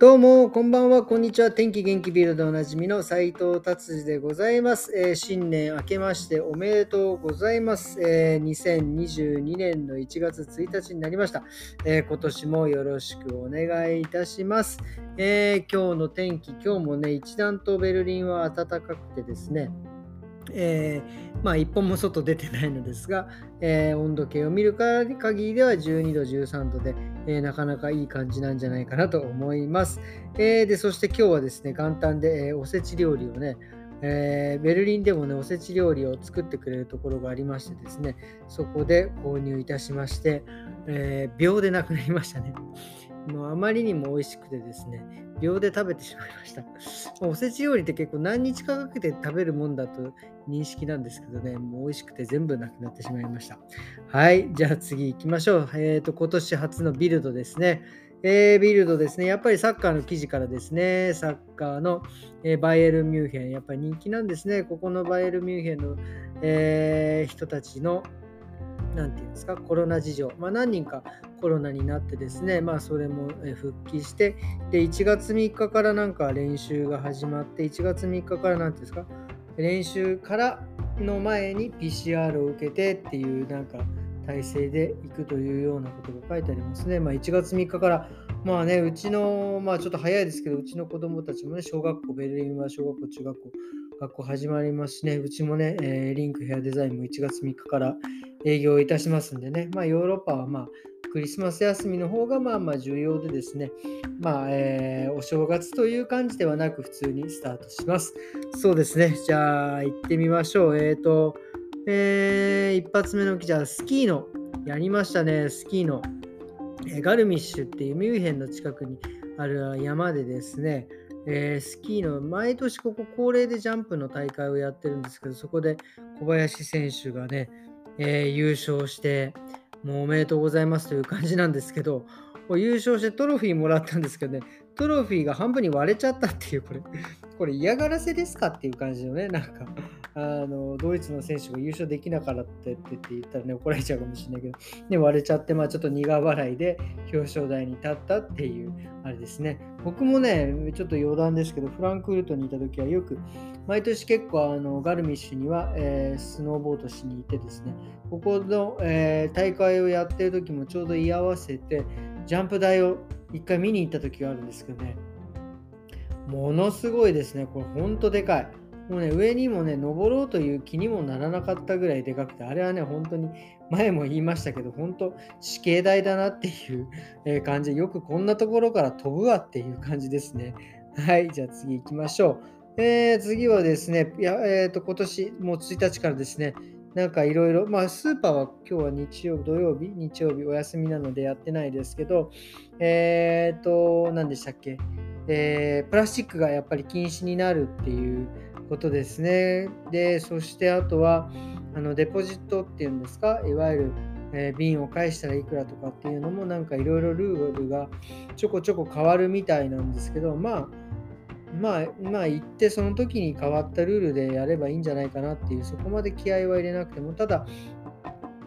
どうも、こんばんは、こんにちは。天気元気ビルでおなじみの斉藤達治でございます、えー、新年明けましておめでとうございます。えー、2022年の1月1日になりました、えー、今年もよろしくお願いいたします。え今日の天気、今日もね、一段とベルリンは暖かくてですね、えー、まあ、一本も外出てないのですが、えー、温度計を見る限りでは12度、13度で、えー、なかなかいい感じなんじゃないかなと思います。えでそして今日はですね、元旦で、えおせち料理をね、えベルリンでもね、おせち料理を作ってくれるところがありましてですね、そこで購入いたしまして、え秒でなくなりましたね。もうあまりにも美味しくてですね、秒で食べてしまいました。おせち料理って結構何日かかけて食べるもんだと認識なんですけどね、もう美味しくて全部なくなってしまいました。はい、じゃあ次行きましょう。えっ、ー、と、今年初のビルドですね。えー、ビルドですね。やっぱりサッカーの記事からですね、サッカーの、えー、バイエル・ミュンヘン、やっぱり人気なんですね。ここのバイエル・ミュンヘンの、えー、人たちの、何て言うんですか、コロナ事情、まあ、何人かコロナになってですね、まあ、それも復帰して、で、1月3日からなんか練習が始まって、1月3日から何ていうんですか、練習からの前に PCR を受けてっていうなんか体制で行くというようなことが書いてありますね。まあ、1月3日からまあね、うちの、まあちょっと早いですけど、うちの子供たちもね、小学校、ベルリンは小学校、中学校、学校始まりますしね、うちもね、えー、リンクヘアデザインも1月3日から営業いたしますんでね、まあヨーロッパはまあクリスマス休みの方がまあまあ重要でですね、まあ、えー、お正月という感じではなく普通にスタートします。そうですね、じゃあ行ってみましょう。えっ、ー、と、えー、一発目の記者、スキーの、やりましたね、スキーの。ガルミッシュっていうミュンヘンの近くにある山でですね、えー、スキーの毎年ここ恒例でジャンプの大会をやってるんですけど、そこで小林選手がね、えー、優勝して、もうおめでとうございますという感じなんですけど、優勝してトロフィーもらったんですけどね、トロフィーが半分に割れちゃったっていう、これ、これ嫌がらせですかっていう感じのね、なんか、あのドイツの選手が優勝できなかったって言ったらね、怒られちゃうかもしれないけど、ね、割れちゃって、まあ、ちょっと苦笑いで表彰台に立ったっていう、あれですね。僕もね、ちょっと余談ですけど、フランクフルトにいた時はよく、毎年結構あのガルミッシュには、えー、スノーボードしに行ってですね、ここの、えー、大会をやってる時もちょうど居合わせて、ジャンプ台を一回見に行った時があるんですけどね、ものすごいですね。これほんとでかい。もうね、上にもね、登ろうという気にもならなかったぐらいでかくて、あれはね、本当に前も言いましたけど、本当死刑台だなっていう感じで、よくこんなところから飛ぶわっていう感じですね。はい、じゃあ次行きましょう。えー、次はですね、いやえーと、今年もう1日からですね、なんかいろいろ、まあスーパーは今日は日曜日、土曜日、日曜日お休みなのでやってないですけど、えっ、ー、と、何でしたっけ、えー、プラスチックがやっぱり禁止になるっていうことですね。で、そしてあとは、あのデポジットっていうんですか、いわゆる、えー、瓶を返したらいくらとかっていうのもなんかいろいろルールがちょこちょこ変わるみたいなんですけど、まあ、まあ、まあ、言ってその時に変わったルールでやればいいんじゃないかなっていう、そこまで気合は入れなくても、ただ、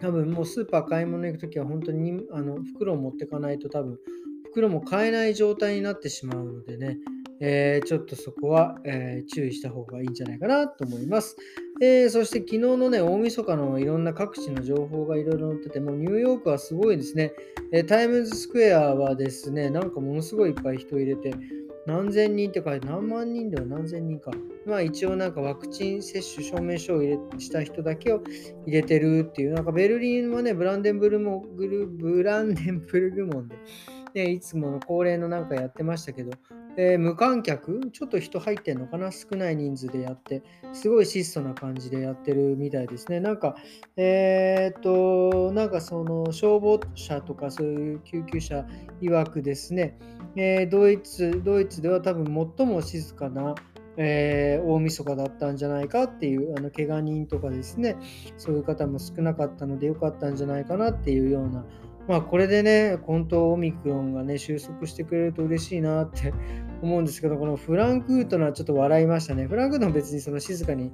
多分もうスーパー買い物行く時は本当にあの袋を持ってかないと多分袋も買えない状態になってしまうのでね、えー、ちょっとそこは、えー、注意した方がいいんじゃないかなと思います。えー、そして昨日のね、大晦日のいろんな各地の情報がいろいろ載ってて、もニューヨークはすごいですね、えタイムズスクエアはですね、なんかものすごいいっぱい人入れて、何千人って書いて何万人では何千人か。まあ一応なんかワクチン接種証明書を入れした人だけを入れてるっていう、なんかベルリンはね、ブランデンブルグルブランデンブルグモンで、ね、いつもの恒例のなんかやってましたけど、えー、無観客？ちょっと人入ってんのかな？少ない人数でやって、すごい質素な感じでやってるみたいですね。なんか、えー、っと、なんかその消防車とかそういう救急車曰くですね、えー、ドイツ、ドイツでは多分最も静かな、えー、大晦日だったんじゃないかっていうあの怪我人とかですね。そういう方も少なかったのでよかったんじゃないかなっていうようなまあこれでね、本当オミクロンがね、収束してくれると嬉しいなって 思うんですけど、このフランクートのはちょっと笑いましたね。フランクートも別にその静かに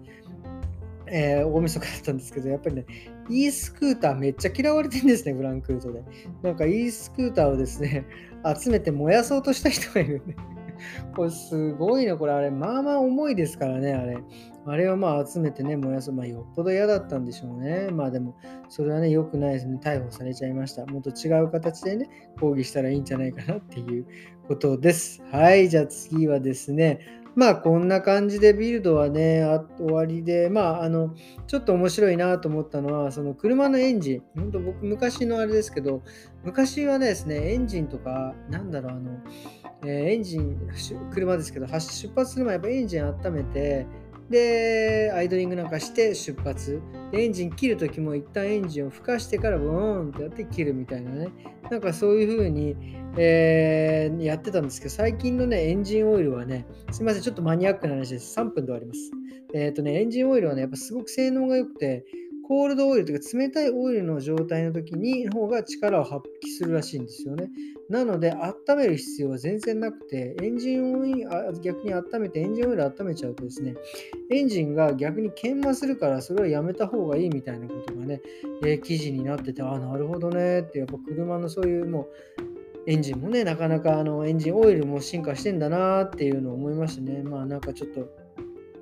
えー、大晦日だったんですけど、やっぱりね、e スクーターめっちゃ嫌われてるんですね、フランクートで。なんか e スクーターをですね、集めて燃やそうとした人がいるんで。これすごいね、これあれ、まあまあ重いですからね、あれ。あれをまあ集めてね、燃やす。まあよっぽど嫌だったんでしょうね。まあでも、それはね、良くないですね。逮捕されちゃいました。もっと違う形でね、抗議したらいいんじゃないかなっていうことです。はい、じゃあ次はですね、まあこんな感じでビルドはね、あ終わりで、まああの、ちょっと面白いなと思ったのは、その車のエンジン、本当僕昔のあれですけど、昔はですね、エンジンとか、なんだろう、あの、えー、エンジン、車ですけど、出発する前、やっぱエンジン温めて、で、アイドリングなんかして出発。で、エンジン切る時も一旦エンジンを吹かしてからブーンってやって切るみたいなね。なんかそういう風に、えー、やってたんですけど、最近のね、エンジンオイルはね、すいません、ちょっとマニアックな話です。3分で終わります。えっ、ー、とね、エンジンオイルはね、やっぱすごく性能が良くて、コールドオイルというか冷たいオイルの状態の時に方が力を発揮するらしいんですよね。なので、温める必要は全然なくて、エンジンオイル、逆に温めて、エンジンオイル温めちゃうとですね、エンジンが逆に研磨するから、それはやめた方がいいみたいなことがね、えー、記事になってて、ああ、なるほどねって、やっぱ車のそういうもう、エンジンもね、なかなかあのエンジンオイルも進化してんだなっていうのを思いましたね。まあなんかちょっと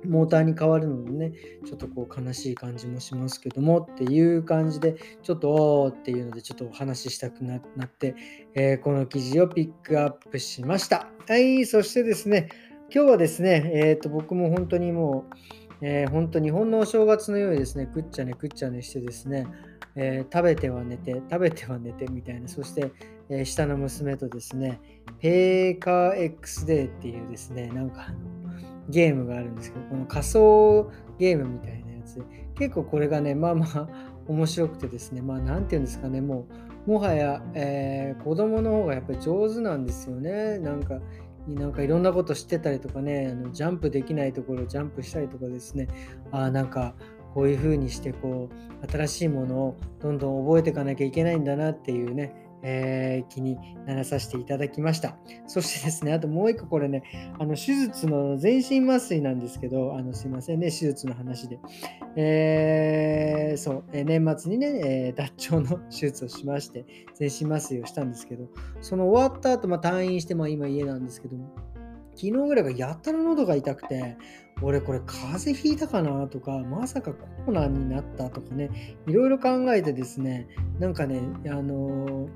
モーターに変わるのでね、ちょっとこう悲しい感じもしますけどもっていう感じで、ちょっとおーっていうのでちょっとお話ししたくなって、えー、この記事をピックアップしました。はい、そしてですね、今日はですね、えっ、ー、と僕も本当にもう、えー、本当日本のお正月のようにですね、くっちゃねくっちゃねしてですね、えー、食べては寝て、食べては寝てみたいな、そして、えー、下の娘とですね、ペーカー X デーっていうですね、なんか、ゲームがあるんですけど、この仮想ゲームみたいなやつ、結構これがね、まあまあ面白くてですね、まあなんて言うんですかね、もう、もはや、えー、子供の方がやっぱり上手なんですよね。なんか、なんかいろんなこと知ってたりとかね、あのジャンプできないところをジャンプしたりとかですね、あなんかこういう風にしてこう新しいものをどんどん覚えていかなきゃいけないんだなっていうね、えー、気にならさせていただきました。そしてですね、あともう一個これね、あの手術の全身麻酔なんですけど、あのすいませんね、手術の話で。えー、そう、え年末にね、えー、脱腸の手術をしまして、全身麻酔をしたんですけど、その終わった後、まあ、退院して、まあ、今家なんですけども、昨日ぐらいがやたら喉が痛くて、俺これ風邪ひいたかなとか、まさかコロナになったとかね、いろいろ考えてですね、なんかね、あの、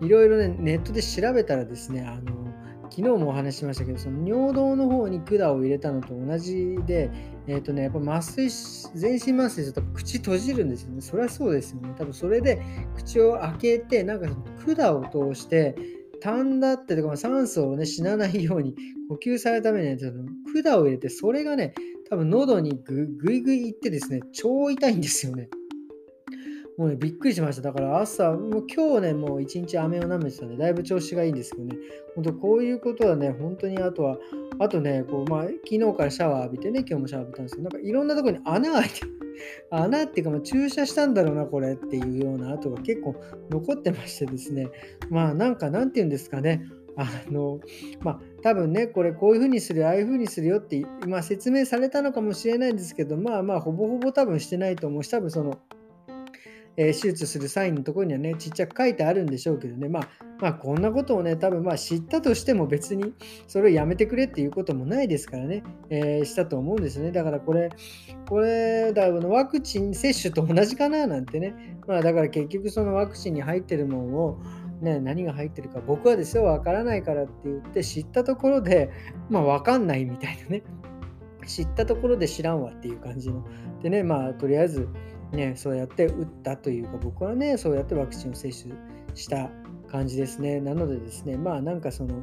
いろいろね、ネットで調べたらですね、あの、昨日もお話ししましたけど、その尿道の方に管を入れたのと同じで、えっ、ー、とね、やっぱ麻酔、全身麻酔すると口閉じるんですよね。そりゃそうですよね。多分それで口を開けて、なんか管を通して、痰だってとか酸素をね死なないように呼吸されるために、ね、管を入れてそれがね多分喉にぐぐいぐいいってですね超痛いんですよね。もうねびっくりしました。だから朝もう今日ねもう一日飴を舐めてたんでだいぶ調子がいいんですけどね。本当こういうことはね本当にあとはあとねこうまあ昨日からシャワー浴びてね今日もシャワー浴びたんですけどなんかいろんなところに穴が開いてる穴っていうか、まあ、注射したんだろうな、これっていうような跡が結構残ってましてですね、まあなんかなんて言うんですかね、あの、まあ多分ね、これこういうふうにする、ああいうふうにするよって、まあ、説明されたのかもしれないんですけど、まあまあほぼほぼ多分してないと思うし、多分その、え、手術するサインのところにはね、ちっちゃく書いてあるんでしょうけどね、まあ、まあ、こんなことをね、多分まあ知ったとしても別にそれをやめてくれっていうこともないですからね、えー、したと思うんですね。だからこれ、これ、だワクチン接種と同じかななんてね、まあだから結局そのワクチンに入ってるものを、ね、何が入ってるか僕はですよ、わからないからって言って知ったところで、まあわかんないみたいなね、知ったところで知らんわっていう感じの。でね、まあとりあえず、ね、そうやって打ったというか、僕はね、そうやってワクチンを接種した感じですね。なのでですね、まあなんかその、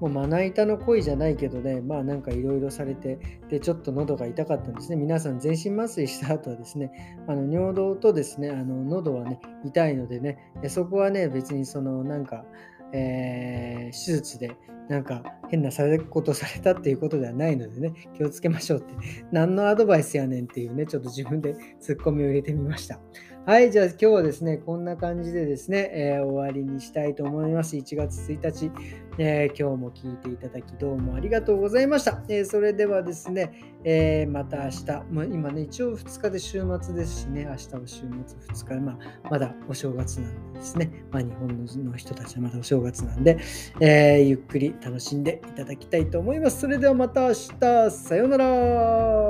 もうまな板の恋じゃないけどね、まあなんかいろいろされて、で、ちょっと喉が痛かったんですね。皆さん全身麻酔した後はですね、あの尿道とですね、あの喉はね、痛いのでね、そこはね、別にそのなんか、えー、手術でなんか変なされことされたっていうことではないのでね、気をつけましょうって、何のアドバイスやねんっていうね、ちょっと自分で ツッコミを入れてみました。はい、じゃあ今日はですね、こんな感じでですね、えー終わりにしたいと思います。1月1日、えー今日も聞いていただきどうもありがとうございました。えーそれではですね、えまた明日、まあ、今ね、一応2日で週末ですしね、明日は週末2日、まあ、まだお正月なんですね、まあ、日本の人たちはまだお正月なんで、えゆっくり楽しんでいただきたいと思います。それではまた明日、さようなら。